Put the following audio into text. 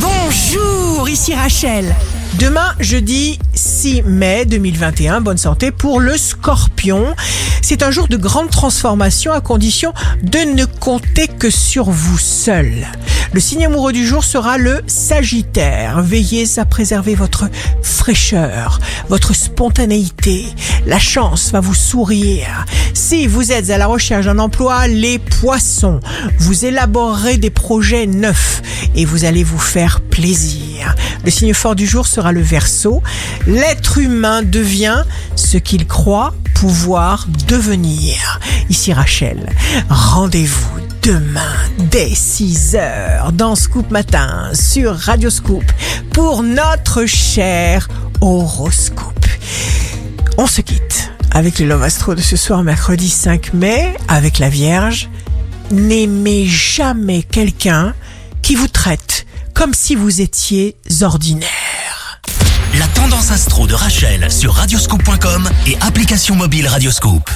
Bonjour, ici Rachel. Demain, jeudi 6 mai 2021, bonne santé pour le scorpion. C'est un jour de grande transformation à condition de ne compter que sur vous seul. Le signe amoureux du jour sera le Sagittaire. Veillez à préserver votre fraîcheur, votre spontanéité. La chance va vous sourire. Si vous êtes à la recherche d'un emploi, les poissons, vous élaborerez des projets neufs et vous allez vous faire plaisir. Le signe fort du jour sera le Verseau. L'être humain devient ce qu'il croit pouvoir devenir. Ici Rachel, rendez-vous demain dès 6 heures dans Scoop Matin sur Radio Scoop pour notre cher horoscope. On se quitte avec le Love Astro de ce soir mercredi 5 mai avec la Vierge. N'aimez jamais quelqu'un qui vous traite comme si vous étiez ordinaire. La tendance astro de Rachel sur radioscope.com et application mobile Radioscope.